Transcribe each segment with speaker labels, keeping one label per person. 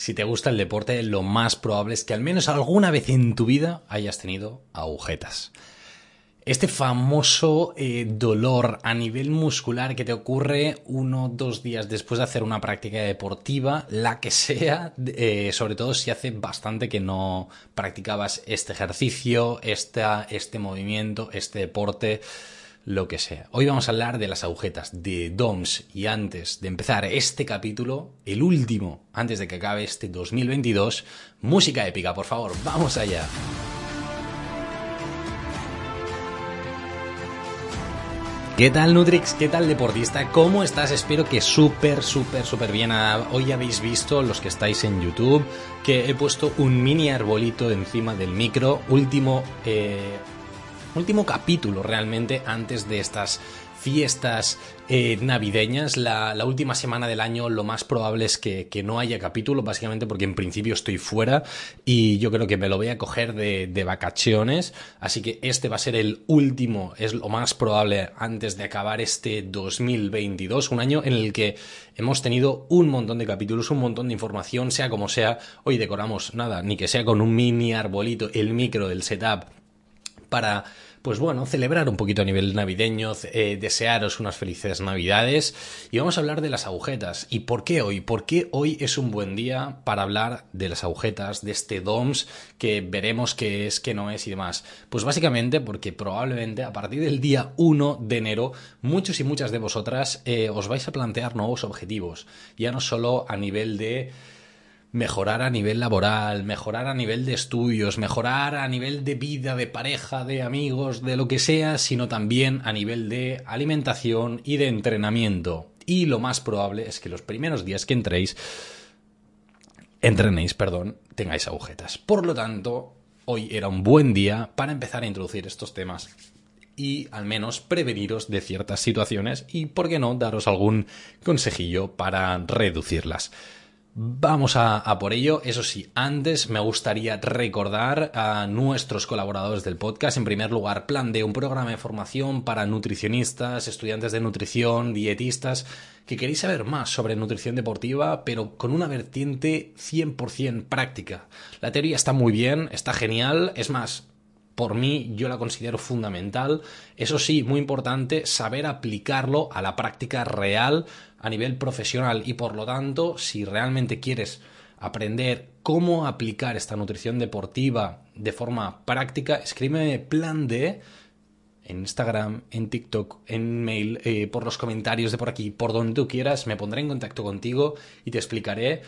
Speaker 1: Si te gusta el deporte, lo más probable es que al menos alguna vez en tu vida hayas tenido agujetas. Este famoso eh, dolor a nivel muscular que te ocurre uno o dos días después de hacer una práctica deportiva, la que sea, eh, sobre todo si hace bastante que no practicabas este ejercicio, este movimiento, este deporte lo que sea. Hoy vamos a hablar de las agujetas de DOMS y antes de empezar este capítulo, el último, antes de que acabe este 2022, música épica, por favor, vamos allá. ¿Qué tal Nutrix? ¿Qué tal deportista? ¿Cómo estás? Espero que súper, súper, súper bien. Ah, hoy habéis visto, los que estáis en YouTube, que he puesto un mini arbolito encima del micro. Último eh, último capítulo realmente antes de estas fiestas eh, navideñas. La, última semana del año lo más probable es que, no haya capítulo, básicamente porque en principio estoy fuera y yo creo que me lo voy a coger de, de, vacaciones. Así que este va a ser el último, es lo más probable antes de acabar este 2022, un año en el que hemos tenido un montón de capítulos, un montón de información, sea como sea. Hoy decoramos nada, ni que sea con un mini arbolito, el micro del setup para pues bueno, celebrar un poquito a nivel navideño, eh, desearos unas felices navidades y vamos a hablar de las agujetas. ¿Y por qué hoy? ¿Por qué hoy es un buen día para hablar de las agujetas, de este DOMS que veremos qué es, qué no es y demás? Pues básicamente porque probablemente a partir del día 1 de enero muchos y muchas de vosotras eh, os vais a plantear nuevos objetivos, ya no solo a nivel de mejorar a nivel laboral, mejorar a nivel de estudios, mejorar a nivel de vida, de pareja, de amigos, de lo que sea, sino también a nivel de alimentación y de entrenamiento. Y lo más probable es que los primeros días que entréis, entrenéis, perdón, tengáis agujetas. Por lo tanto, hoy era un buen día para empezar a introducir estos temas y al menos preveniros de ciertas situaciones y, por qué no, daros algún consejillo para reducirlas. Vamos a, por ello. Eso sí, antes me gustaría recordar a nuestros colaboradores del podcast. En primer lugar, Plan de un programa de formación para nutricionistas, estudiantes de nutrición, dietistas, que queréis saber más sobre nutrición deportiva, pero con una vertiente 100% práctica. La teoría está muy bien, está genial. Es más, por mí yo la considero fundamental. Eso sí, muy importante, saber aplicarlo a la práctica real a nivel profesional y por lo tanto, si realmente quieres aprender cómo aplicar esta nutrición deportiva de forma práctica, escríbeme plan de en Instagram, en TikTok, en mail, eh, por los comentarios de por aquí, por donde tú quieras, me pondré en contacto contigo y te explicaré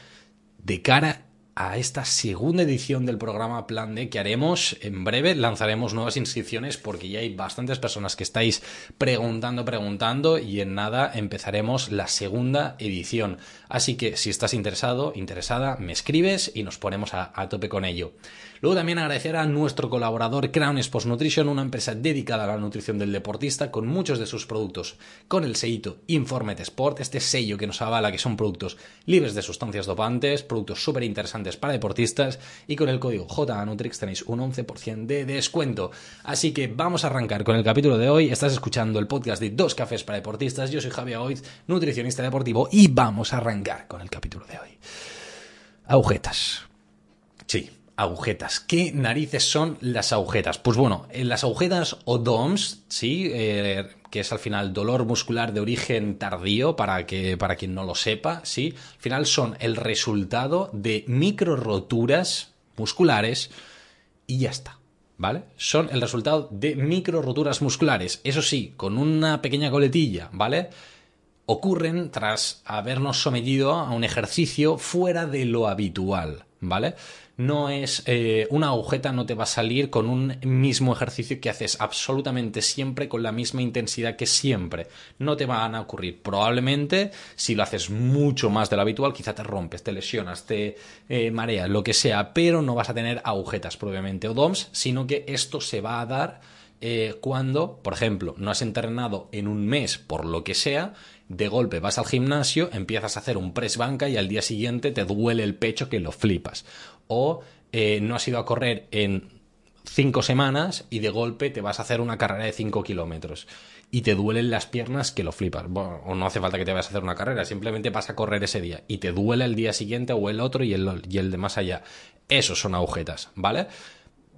Speaker 1: de cara a esta segunda edición del programa Plan D que haremos en breve. Lanzaremos nuevas inscripciones porque ya hay bastantes personas que estáis preguntando, preguntando y en nada empezaremos la segunda edición. Así que si estás interesado, interesada, me escribes y nos ponemos a, tope con ello. Luego también agradecer a nuestro colaborador Crown Sports Nutrition, una empresa dedicada a la nutrición del deportista con muchos de sus productos con el sellito Informet Sport, este sello que nos avala que son productos libres de sustancias dopantes, productos súper interesantes para deportistas y con el código JANutrix tenéis un 11% de descuento. Así que vamos a arrancar con el capítulo de hoy. Estás escuchando el podcast de Dos Cafés para Deportistas. Yo soy Javier Oiz, nutricionista deportivo y vamos a arrancar con el capítulo de hoy. Agujetas. Sí, agujetas. ¿Qué narices son las agujetas? Pues bueno, las agujetas o DOMS, ¿sí? Eh, que es al final dolor muscular de origen tardío, para, que, para quien no lo sepa, ¿sí? Al final son el resultado de micro roturas musculares y ya está. ¿Vale? Son el resultado de micro roturas musculares. Eso sí, con una pequeña coletilla, ¿vale? Ocurren tras habernos sometido a un ejercicio fuera de lo habitual, ¿vale? No es eh, una agujeta, no te va a salir con un mismo ejercicio que haces absolutamente siempre con la misma intensidad que siempre. No te van a ocurrir. Probablemente, si lo haces mucho más de lo habitual, quizá te rompes, te lesionas, te eh, mareas, lo que sea, pero no vas a tener agujetas probablemente o DOMS, sino que esto se va a dar eh, cuando, por ejemplo, no has entrenado en un mes por lo que sea, de golpe vas al gimnasio, empiezas a hacer un press banca y al día siguiente te duele el pecho que lo flipas o eh, no has ido a correr en cinco semanas y de golpe te vas a hacer una carrera de cinco kilómetros. y te duelen las piernas que lo flipas. o no hace falta que te vayas a hacer una carrera, simplemente vas a correr ese día y te duele el día siguiente o el otro y el, y el de más allá. Esos son agujetas, ¿vale?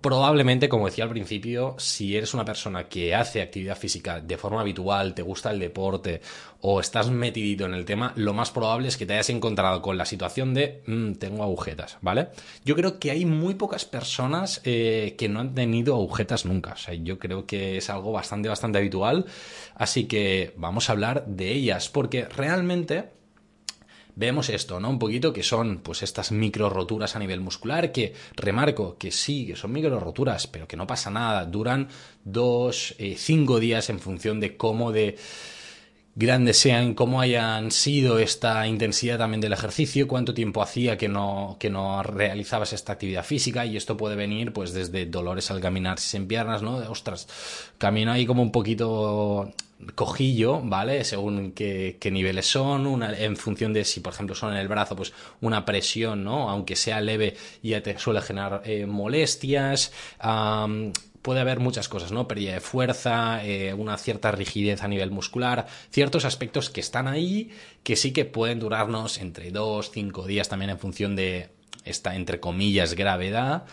Speaker 1: Probablemente, como decía al principio, si eres una persona que hace actividad física de forma habitual, te gusta el deporte o estás metidito en el tema, lo más probable es que te hayas encontrado con la situación de mm, tengo agujetas, ¿vale? Yo creo que hay muy pocas personas eh, que no han tenido agujetas nunca. O sea, yo creo que es algo bastante, bastante habitual. Así que vamos a hablar de ellas, porque realmente vemos esto, ¿no? Un poquito que son pues estas micro roturas a nivel muscular que remarco que sí, que son micro roturas, pero que no pasa nada, duran dos, eh, cinco días en función de cómo de grandes sean, cómo hayan sido esta intensidad también del ejercicio, cuánto tiempo hacía que no, que no realizabas esta actividad física y esto puede venir pues desde dolores al caminar sin piernas, ¿no? De, ostras, camino ahí como un poquito cojillo, ¿vale? Según qué, niveles son, una, en función de si, por ejemplo, son en el brazo, pues una presión, ¿no? Aunque sea leve, ya te suele generar eh, molestias. puede haber muchas cosas, ¿no? Pérdida de fuerza, eh, una cierta rigidez a nivel muscular, ciertos aspectos que están ahí, que sí que pueden durarnos entre dos, cinco días también en función de esta, entre comillas, gravedad.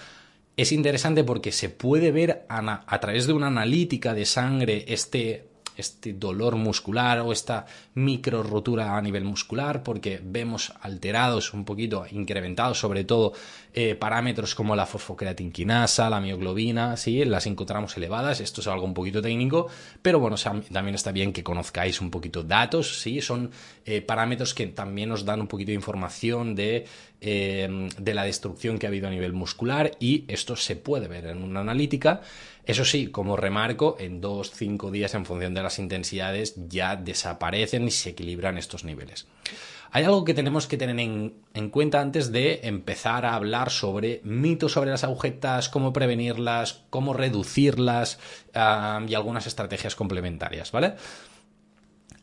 Speaker 1: Es interesante porque se puede ver a través de una analítica de sangre este este dolor muscular o esta micro rotura a nivel muscular porque vemos alterados un poquito incrementados sobre todo eh, parámetros como la fosfocreatinquinasa, la mioglobina, ¿sí? las encontramos elevadas, esto es algo un poquito técnico, pero bueno, también está bien que conozcáis un poquito datos, ¿sí? son eh, parámetros que también nos dan un poquito de información de, eh, de la destrucción que ha habido a nivel muscular y esto se puede ver en una analítica. Eso sí, como remarco, en dos, cinco días en función de las intensidades ya desaparecen y se equilibran estos niveles. Hay algo que tenemos que tener en, cuenta antes de empezar a hablar sobre mitos sobre las agujetas, cómo prevenirlas, cómo reducirlas y algunas estrategias complementarias, ¿vale?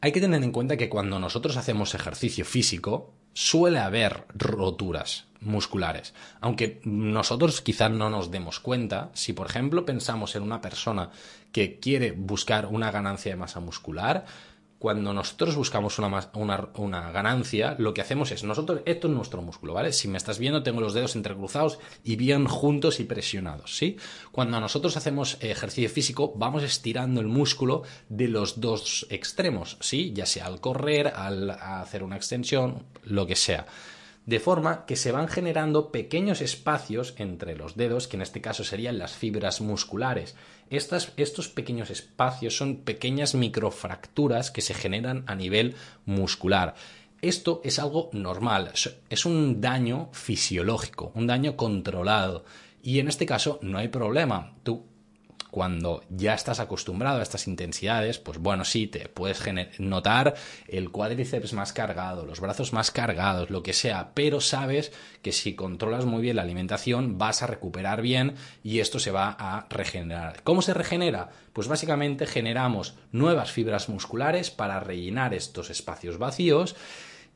Speaker 1: Hay que tener en cuenta que cuando nosotros hacemos ejercicio físico, suele haber roturas musculares. Aunque nosotros quizás no nos demos cuenta, si por ejemplo pensamos en una persona que quiere buscar una ganancia de masa muscular, cuando nosotros buscamos una, ganancia, lo que hacemos es, nosotros, esto es nuestro músculo, ¿vale? Si me estás viendo, tengo los dedos entrecruzados y bien juntos y presionados, ¿sí? Cuando nosotros hacemos ejercicio físico, vamos estirando el músculo de los dos extremos, ¿sí? Ya sea al correr, al hacer una extensión, lo que sea de forma que se van generando pequeños espacios entre los dedos, que en este caso serían las fibras musculares. estos pequeños espacios son pequeñas microfracturas que se generan a nivel muscular. Esto es algo normal, es un daño fisiológico, un daño controlado. Y en este caso no hay problema. Tú cuando ya estás acostumbrado a estas intensidades, pues bueno, sí, te puedes notar el cuádriceps más cargado, los brazos más cargados, lo que sea, pero sabes que si controlas muy bien la alimentación vas a recuperar bien y esto se va a regenerar. ¿Cómo se regenera? Pues básicamente generamos nuevas fibras musculares para rellenar estos espacios vacíos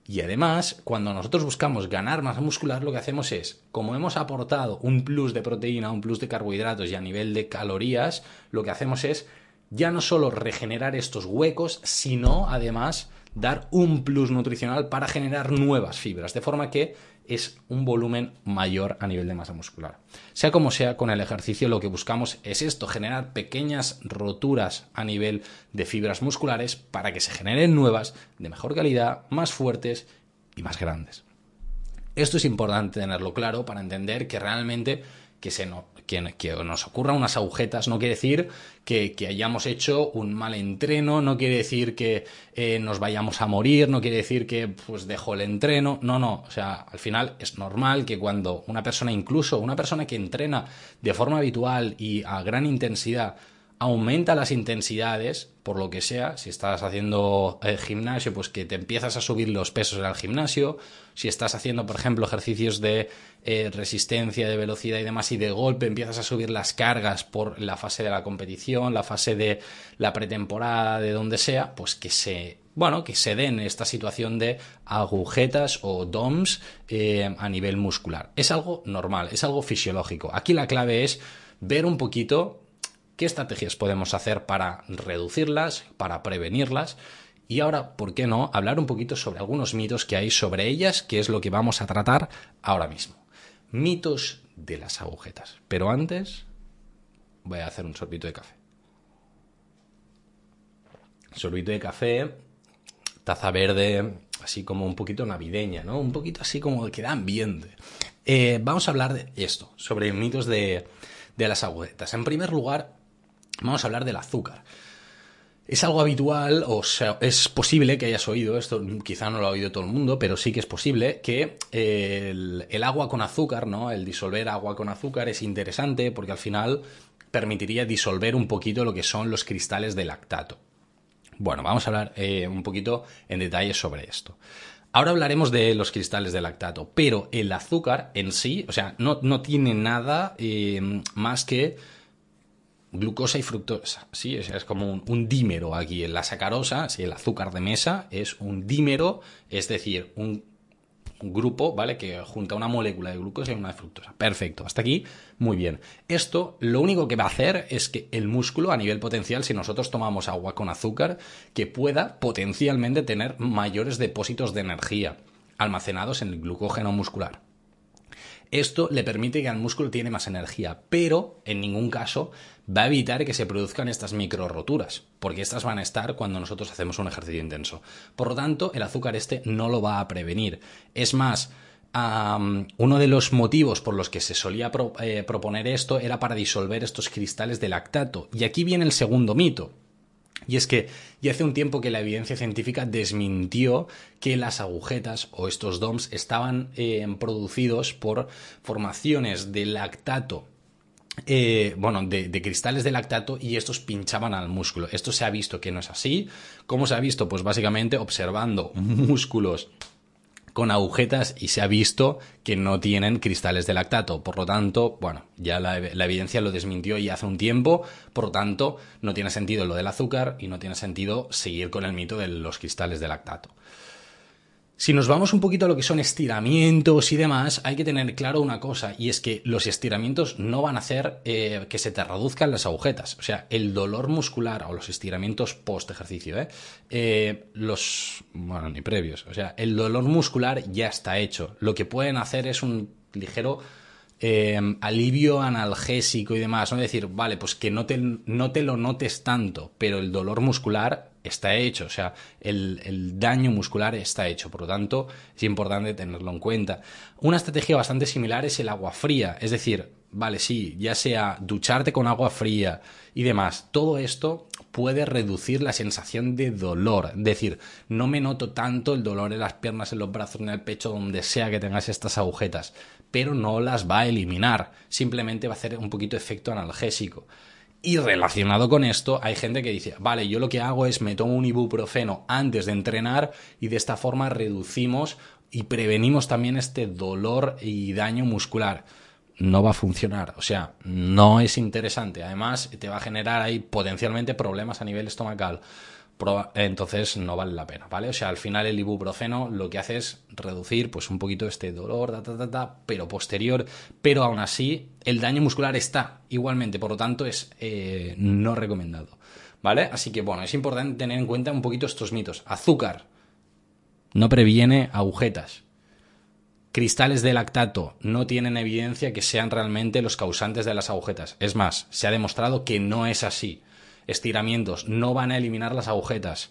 Speaker 1: y además, cuando nosotros buscamos ganar masa muscular, lo que hacemos es, como hemos aportado un plus de proteína, un plus de carbohidratos y a nivel de calorías, lo que hacemos es ya no solo regenerar estos huecos, sino además dar un plus nutricional para generar nuevas fibras, de forma que es un volumen mayor a nivel de masa muscular. Sea como sea, con el ejercicio lo que buscamos es esto, generar pequeñas roturas a nivel de fibras musculares para que se generen nuevas de mejor calidad, más fuertes y más grandes. Esto es importante tenerlo claro para entender que realmente que, se que, nos ocurran unas agujetas no quiere decir que, hayamos hecho un mal entreno, no quiere decir que eh, nos vayamos a morir, no quiere decir que pues dejo el entreno, no, no, o sea, al final es normal que cuando una persona, incluso una persona que entrena de forma habitual y a gran intensidad, aumenta las intensidades, por lo que sea, si estás haciendo eh, gimnasio, pues que te empiezas a subir los pesos en el gimnasio, si estás haciendo, por ejemplo, ejercicios de eh, resistencia, de velocidad y demás, y de golpe empiezas a subir las cargas por la fase de la competición, la fase de la pretemporada, de donde sea, pues que se, bueno, que se den esta situación de agujetas o DOMS eh, a nivel muscular. Es algo normal, es algo fisiológico. Aquí la clave es ver un poquito qué estrategias podemos hacer para reducirlas, para prevenirlas. Y ahora, ¿por qué no?, hablar un poquito sobre algunos mitos que hay sobre ellas, que es lo que vamos a tratar ahora mismo. Mitos de las agujetas. Pero antes, voy a hacer un sorbito de café. Sorbito de café, taza verde, así como un poquito navideña, ¿no? Un poquito así como que da ambiente. Eh, vamos a hablar de esto, sobre mitos de, de las agujetas. En primer lugar, vamos a hablar del azúcar. Es algo habitual, o sea, es posible que hayas oído esto, quizá no lo ha oído todo el mundo, pero sí que es posible que el, el, agua con azúcar, ¿no? El disolver agua con azúcar es interesante porque al final permitiría disolver un poquito lo que son los cristales de lactato. Bueno, vamos a hablar eh, un poquito en detalle sobre esto. Ahora hablaremos de los cristales de lactato, pero el azúcar en sí, o sea, no, no tiene nada eh, más que glucosa y fructosa. Sí, es como un, dímero aquí. La sacarosa, sí, el azúcar de mesa es un dímero, es decir, un, grupo, ¿vale? Que junta una molécula de glucosa y una de fructosa. Perfecto, hasta aquí, muy bien. Esto lo único que va a hacer es que el músculo, a nivel potencial, si nosotros tomamos agua con azúcar, que pueda potencialmente tener mayores depósitos de energía almacenados en el glucógeno muscular. Esto le permite que el músculo tiene más energía, pero en ningún caso va a evitar que se produzcan estas micro roturas, porque estas van a estar cuando nosotros hacemos un ejercicio intenso. Por lo tanto, el azúcar este no lo va a prevenir. Es más, uno de los motivos por los que se solía eh, proponer esto era para disolver estos cristales de lactato. Y aquí viene el segundo mito. Y es que ya hace un tiempo que la evidencia científica desmintió que las agujetas o estos DOMs estaban eh, producidos por formaciones de lactato eh, bueno, de, de, cristales de lactato y estos pinchaban al músculo. Esto se ha visto que no es así. ¿Cómo se ha visto? Pues básicamente observando músculos con agujetas y se ha visto que no tienen cristales de lactato. Por lo tanto, bueno, ya la, evidencia lo desmintió y hace un tiempo, por lo tanto, no tiene sentido lo del azúcar y no tiene sentido seguir con el mito de los cristales de lactato. Si nos vamos un poquito a lo que son estiramientos y demás, hay que tener claro una cosa, y es que los estiramientos no van a hacer eh, que se te reduzcan las agujetas. O sea, el dolor muscular o los estiramientos post ejercicio, ¿eh? ¿eh? los, bueno, ni previos. O sea, el dolor muscular ya está hecho. Lo que pueden hacer es un ligero eh, alivio analgésico y demás, ¿no? decir, vale, pues que no te, no te lo notes tanto, pero el dolor muscular está hecho, o sea, el, daño muscular está hecho, por lo tanto es importante tenerlo en cuenta. Una estrategia bastante similar es el agua fría, es decir, vale, sí, ya sea ducharte con agua fría y demás, todo esto puede reducir la sensación de dolor, es decir, no me noto tanto el dolor en las piernas, en los brazos, en el pecho, donde sea que tengas estas agujetas, pero no las va a eliminar, simplemente va a hacer un poquito de efecto analgésico. Y relacionado con esto, hay gente que dice, vale, yo lo que hago es me tomo un ibuprofeno antes de entrenar y de esta forma reducimos y prevenimos también este dolor y daño muscular. No va a funcionar, o sea, no es interesante. Además, te va a generar ahí potencialmente problemas a nivel estomacal entonces no vale la pena, ¿vale? O sea, al final el ibuprofeno lo que hace es reducir pues un poquito este dolor, pero posterior, pero aún así el daño muscular está igualmente, por lo tanto es eh, no recomendado, ¿vale? Así que bueno, es importante tener en cuenta un poquito estos mitos. Azúcar no previene agujetas. Cristales de lactato no tienen evidencia que sean realmente los causantes de las agujetas. Es más, se ha demostrado que no es así estiramientos no van a eliminar las agujetas.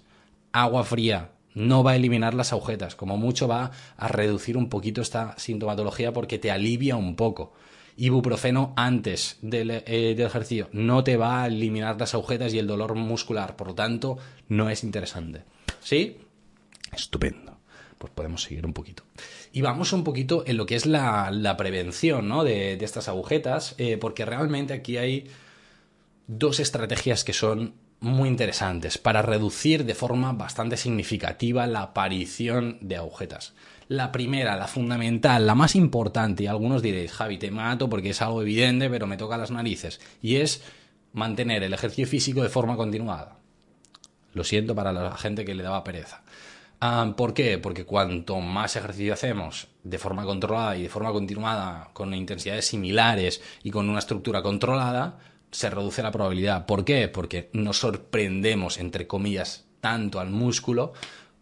Speaker 1: Agua fría no va a eliminar las agujetas. Como mucho va a reducir un poquito esta sintomatología porque te alivia un poco. Ibuprofeno antes del, eh, del ejercicio no te va a eliminar las agujetas y el dolor muscular. Por lo tanto, no es interesante. ¿Sí? Estupendo pues podemos seguir un poquito. Y vamos un poquito en lo que es la, prevención ¿no? de, estas agujetas, eh, porque realmente aquí hay dos estrategias que son muy interesantes para reducir de forma bastante significativa la aparición de agujetas. La primera, la fundamental, la más importante, y algunos diréis, Javi, te mato porque es algo evidente, pero me toca las narices, y es mantener el ejercicio físico de forma continuada. Lo siento para la gente que le daba pereza. Ah, ¿Por qué? Porque cuanto más ejercicio hacemos de forma controlada y de forma continuada, con intensidades similares y con una estructura controlada, se reduce la probabilidad. ¿Por qué? Porque nos sorprendemos, entre comillas, tanto al músculo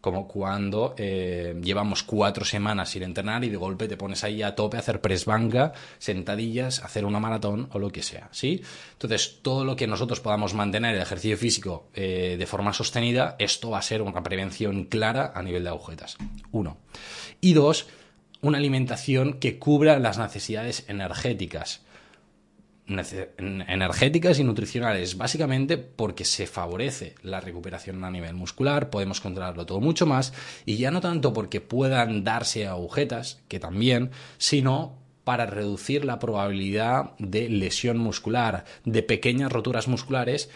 Speaker 1: como cuando eh, llevamos cuatro semanas sin entrenar y de golpe te pones ahí a tope a hacer press banca, sentadillas, hacer una maratón o lo que sea, ¿sí? Entonces, todo lo que nosotros podamos mantener el ejercicio físico eh, de forma sostenida, esto va a ser una prevención clara a nivel de agujetas. Uno. Y dos, una alimentación que cubra las necesidades energéticas energéticas y nutricionales, básicamente porque se favorece la recuperación a nivel muscular, podemos controlarlo todo mucho más, y ya no tanto porque puedan darse agujetas, que también, sino para reducir la probabilidad de lesión muscular, de pequeñas roturas musculares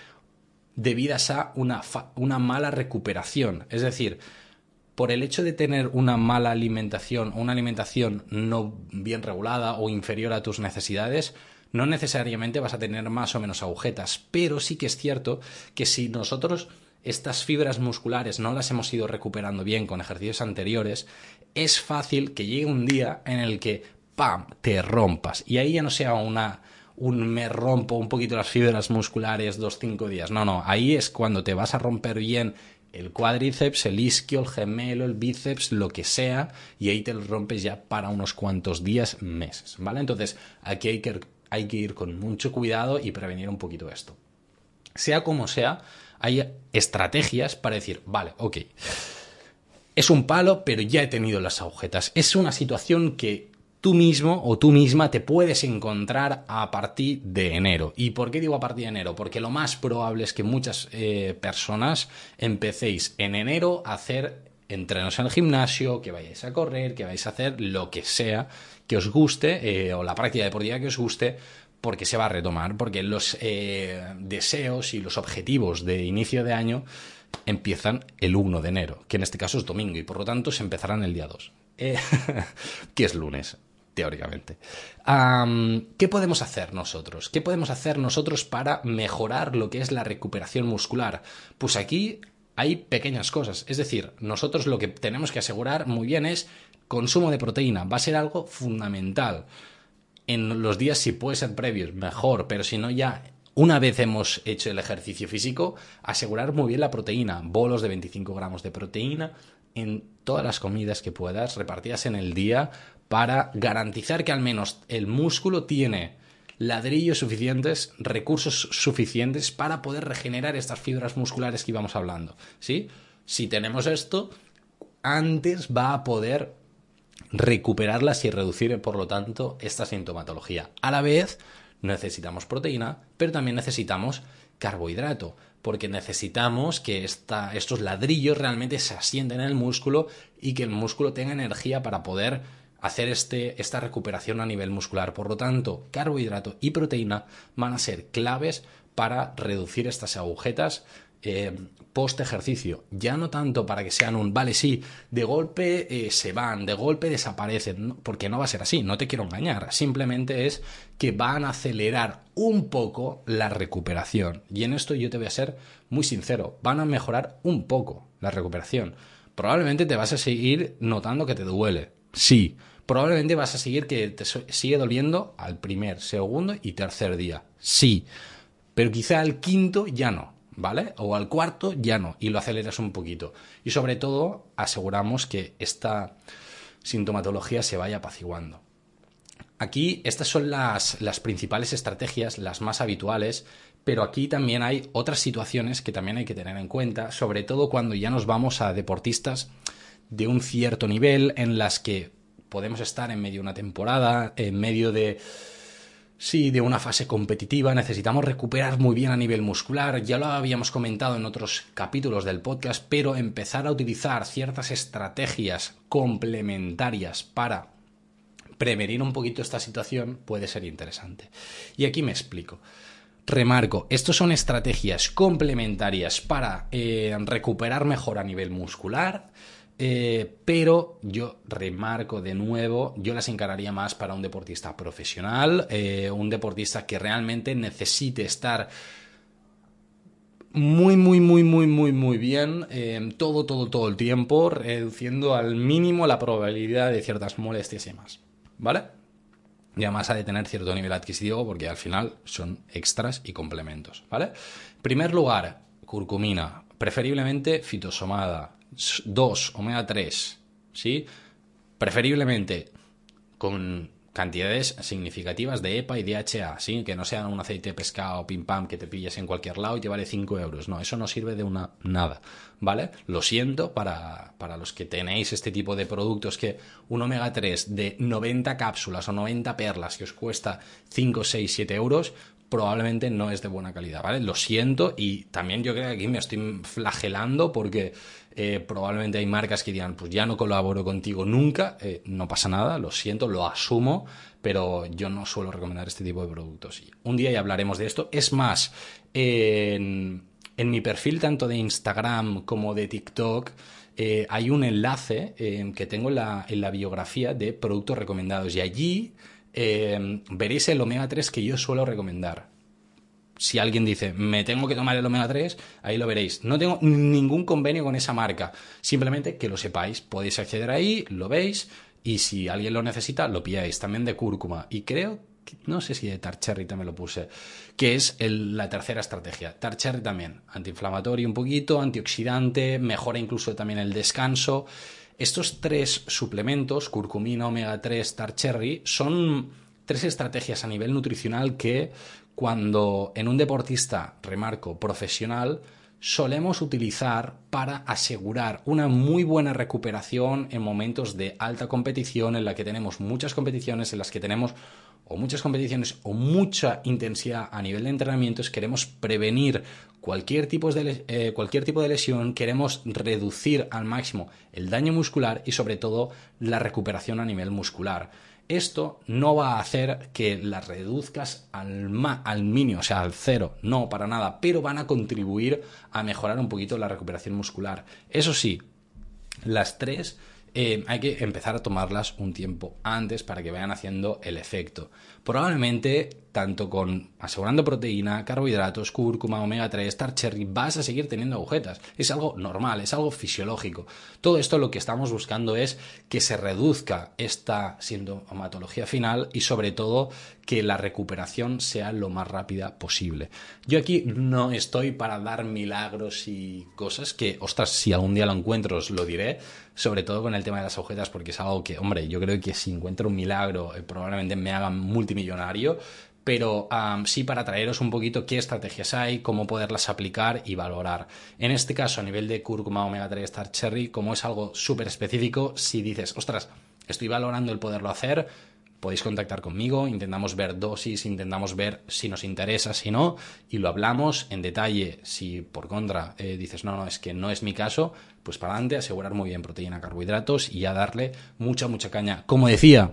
Speaker 1: debidas a una, una mala recuperación. Es decir, por el hecho de tener una mala alimentación, una alimentación no bien regulada o inferior a tus necesidades, no necesariamente vas a tener más o menos agujetas, pero sí que es cierto que si nosotros estas fibras musculares no las hemos ido recuperando bien con ejercicios anteriores, es fácil que llegue un día en el que ¡pam! te rompas. Y ahí ya no sea una un me rompo un poquito las fibras musculares dos, cinco días. No, no, ahí es cuando te vas a romper bien el cuádriceps, el isquio, el gemelo, el bíceps, lo que sea, y ahí te lo rompes ya para unos cuantos días, meses, ¿vale? Entonces, aquí hay que hay que ir con mucho cuidado y prevenir un poquito esto. Sea como sea, hay estrategias para decir, vale, ok, es un palo, pero ya he tenido las agujetas. Es una situación que tú mismo o tú misma te puedes encontrar a partir de enero. ¿Y por qué digo a partir de enero? Porque lo más probable es que muchas eh, personas empecéis en enero a hacer entrenos en el gimnasio, que vayáis a correr, que vais a hacer lo que sea que os guste eh, o la práctica deportiva que os guste porque se va a retomar, porque los eh, deseos y los objetivos de inicio de año empiezan el 1 de enero, que en este caso es domingo y por lo tanto se empezarán el día 2, eh, que es lunes, teóricamente. ¿Qué podemos hacer nosotros? ¿Qué podemos hacer nosotros para mejorar lo que es la recuperación muscular? Pues aquí hay pequeñas cosas. Es decir, nosotros lo que tenemos que asegurar muy bien es consumo de proteína. Va a ser algo fundamental. En los días, si puede ser previos, mejor, pero si no, ya una vez hemos hecho el ejercicio físico, asegurar muy bien la proteína. Bolos de 25 gramos de proteína en todas las comidas que puedas, repartidas en el día, para garantizar que al menos el músculo tiene ladrillos suficientes, recursos suficientes para poder regenerar estas fibras musculares que íbamos hablando. ¿sí? Si tenemos esto, antes va a poder recuperarlas y reducir, por lo tanto, esta sintomatología. A la vez, necesitamos proteína, pero también necesitamos carbohidrato, porque necesitamos que estos ladrillos realmente se asienten en el músculo y que el músculo tenga energía para poder hacer este, esta recuperación a nivel muscular. Por lo tanto, carbohidrato y proteína van a ser claves para reducir estas agujetas eh, post ejercicio. Ya no tanto para que sean un, vale, sí, de golpe eh, se van, de golpe desaparecen, porque no va a ser así, no te quiero engañar. Simplemente es que van a acelerar un poco la recuperación. Y en esto yo te voy a ser muy sincero, van a mejorar un poco la recuperación. Probablemente te vas a seguir notando que te duele, sí, probablemente vas a seguir que te sigue doliendo al primer, segundo y tercer día. Sí, pero quizá al quinto ya no, ¿vale? O al cuarto ya no, y lo aceleras un poquito. Y sobre todo aseguramos que esta sintomatología se vaya apaciguando. Aquí estas son las, las principales estrategias, las más habituales, pero aquí también hay otras situaciones que también hay que tener en cuenta, sobre todo cuando ya nos vamos a deportistas de un cierto nivel en las que podemos estar en medio de una temporada, en medio de... Sí, de una fase competitiva, necesitamos recuperar muy bien a nivel muscular, ya lo habíamos comentado en otros capítulos del podcast, pero empezar a utilizar ciertas estrategias complementarias para prevenir un poquito esta situación puede ser interesante. Y aquí me explico. Remarco, estos son estrategias complementarias para eh, recuperar mejor a nivel muscular, eh, pero yo remarco de nuevo, yo las encararía más para un deportista profesional, eh, un deportista que realmente necesite estar muy, muy, muy, muy, muy, muy bien, eh, todo, todo, todo el tiempo, reduciendo al mínimo la probabilidad de ciertas molestias y demás. ¿Vale? y además ha de tener cierto nivel adquisitivo porque al final son extras y complementos, ¿vale? Primer lugar, curcumina, preferiblemente fitosomada, 2, omega 3, ¿sí? Preferiblemente con cantidades significativas de EPA y DHA, ¿sí? Que no sean un aceite de pescado pim pam que te pilles en cualquier lado y te vale 5 euros. No, eso no sirve de una nada, ¿vale? Lo siento para, para los que tenéis este tipo de productos que un omega 3 de 90 cápsulas o 90 perlas que os cuesta 5, 6, 7 euros, probablemente no es de buena calidad, ¿vale? Lo siento y también yo creo que aquí me estoy flagelando porque eh, probablemente hay marcas que digan, pues ya no colaboro contigo nunca, eh, no pasa nada, lo siento, lo asumo, pero yo no suelo recomendar este tipo de productos. un día ya hablaremos de esto. Es más, en, mi perfil tanto de Instagram como de TikTok, eh, hay un enlace que tengo en la biografía de productos recomendados y allí eh, veréis el omega 3 que yo suelo recomendar. Si alguien dice, me tengo que tomar el omega 3, ahí lo veréis. No tengo ningún convenio con esa marca. Simplemente que lo sepáis. Podéis acceder ahí, lo veis, y si alguien lo necesita, lo pilláis. También de cúrcuma. Y creo, no sé si de Tarcherry también lo puse, que es la tercera estrategia. Tarcherry también, antiinflamatorio un poquito, antioxidante, mejora incluso también el descanso. Estos tres suplementos, curcumina, omega 3, tar cherry, son tres estrategias a nivel nutricional que cuando en un deportista, remarco, profesional, solemos utilizar para asegurar una muy buena recuperación en momentos de alta competición, en la que tenemos muchas competiciones, en las que tenemos o muchas competiciones o mucha intensidad a nivel de entrenamientos, queremos prevenir cualquier tipo de, eh, cualquier tipo de lesión, queremos reducir al máximo el daño muscular y sobre todo la recuperación a nivel muscular. Esto no va a hacer que las reduzcas al, al mínimo, o sea, al cero, no, para nada, pero van a contribuir a mejorar un poquito la recuperación muscular. Eso sí, las tres eh, hay que empezar a tomarlas un tiempo antes para que vayan haciendo el efecto. Probablemente, tanto con asegurando proteína, carbohidratos, cúrcuma, omega 3, tar cherry, vas a seguir teniendo agujetas. Es algo normal, es algo fisiológico. Todo esto lo que estamos buscando es que se reduzca esta sintomatología final y sobre todo que la recuperación sea lo más rápida posible. Yo aquí no estoy para dar milagros y cosas que, ostras, si algún día lo encuentro os lo diré, sobre todo con el tema de las agujetas, porque es algo que, hombre, yo creo que si encuentro un milagro, eh, probablemente me hagan multimillonario, pero sí para traeros un poquito qué estrategias hay, cómo poderlas aplicar y valorar. En este caso, a nivel de cúrcuma omega 3 Star Cherry, como es algo súper específico, si dices, ostras, estoy valorando el poderlo hacer, podéis contactar conmigo, intentamos ver dosis, intentamos ver si nos interesa, si no, y lo hablamos en detalle. Si por contra eh, dices, no, no, es que no es mi caso, pues para adelante, asegurar muy bien proteína, carbohidratos y ya darle mucha, mucha caña. Como decía,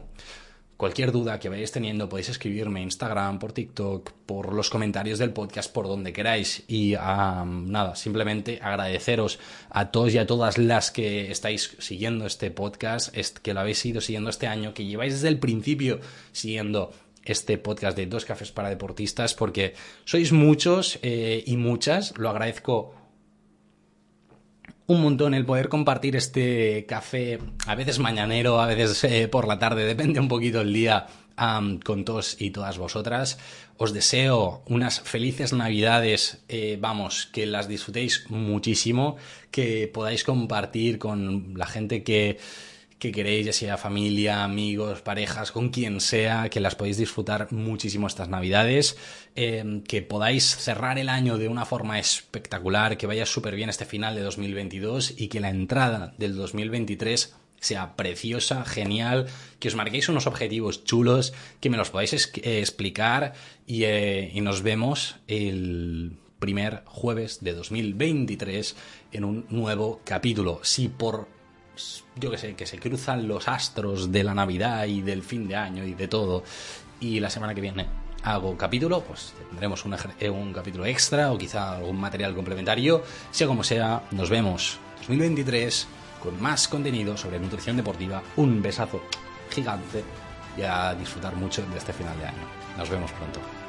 Speaker 1: Cualquier duda que vayáis teniendo podéis escribirme en Instagram, por TikTok, por los comentarios del podcast, por donde queráis. Y nada, simplemente agradeceros a todos y a todas las que estáis siguiendo este podcast, que lo habéis ido siguiendo este año, que lleváis desde el principio siguiendo este podcast de Dos Cafés para Deportistas, porque sois muchos eh, y muchas, lo agradezco un montón el poder compartir este café, a veces mañanero, a veces eh, por la tarde, depende un poquito el día, con todos y todas vosotras. Os deseo unas felices navidades, eh, vamos, que las disfrutéis muchísimo, que podáis compartir con la gente que que queréis, ya sea familia, amigos, parejas, con quien sea, que las podéis disfrutar muchísimo estas navidades, eh, que podáis cerrar el año de una forma espectacular, que vaya súper bien este final de 2022 y que la entrada del 2023 sea preciosa, genial, que os marquéis unos objetivos chulos, que me los podáis eh, explicar y, eh, y nos vemos el primer jueves de 2023 en un nuevo capítulo. Si por yo que sé, que se cruzan los astros de la Navidad y del fin de año y de todo, y la semana que viene hago capítulo, pues tendremos un, eh, un capítulo extra o quizá algún material complementario. Sea como sea, nos vemos 2023 con más contenido sobre nutrición deportiva. Un besazo gigante y a disfrutar mucho de este final de año. Nos vemos pronto.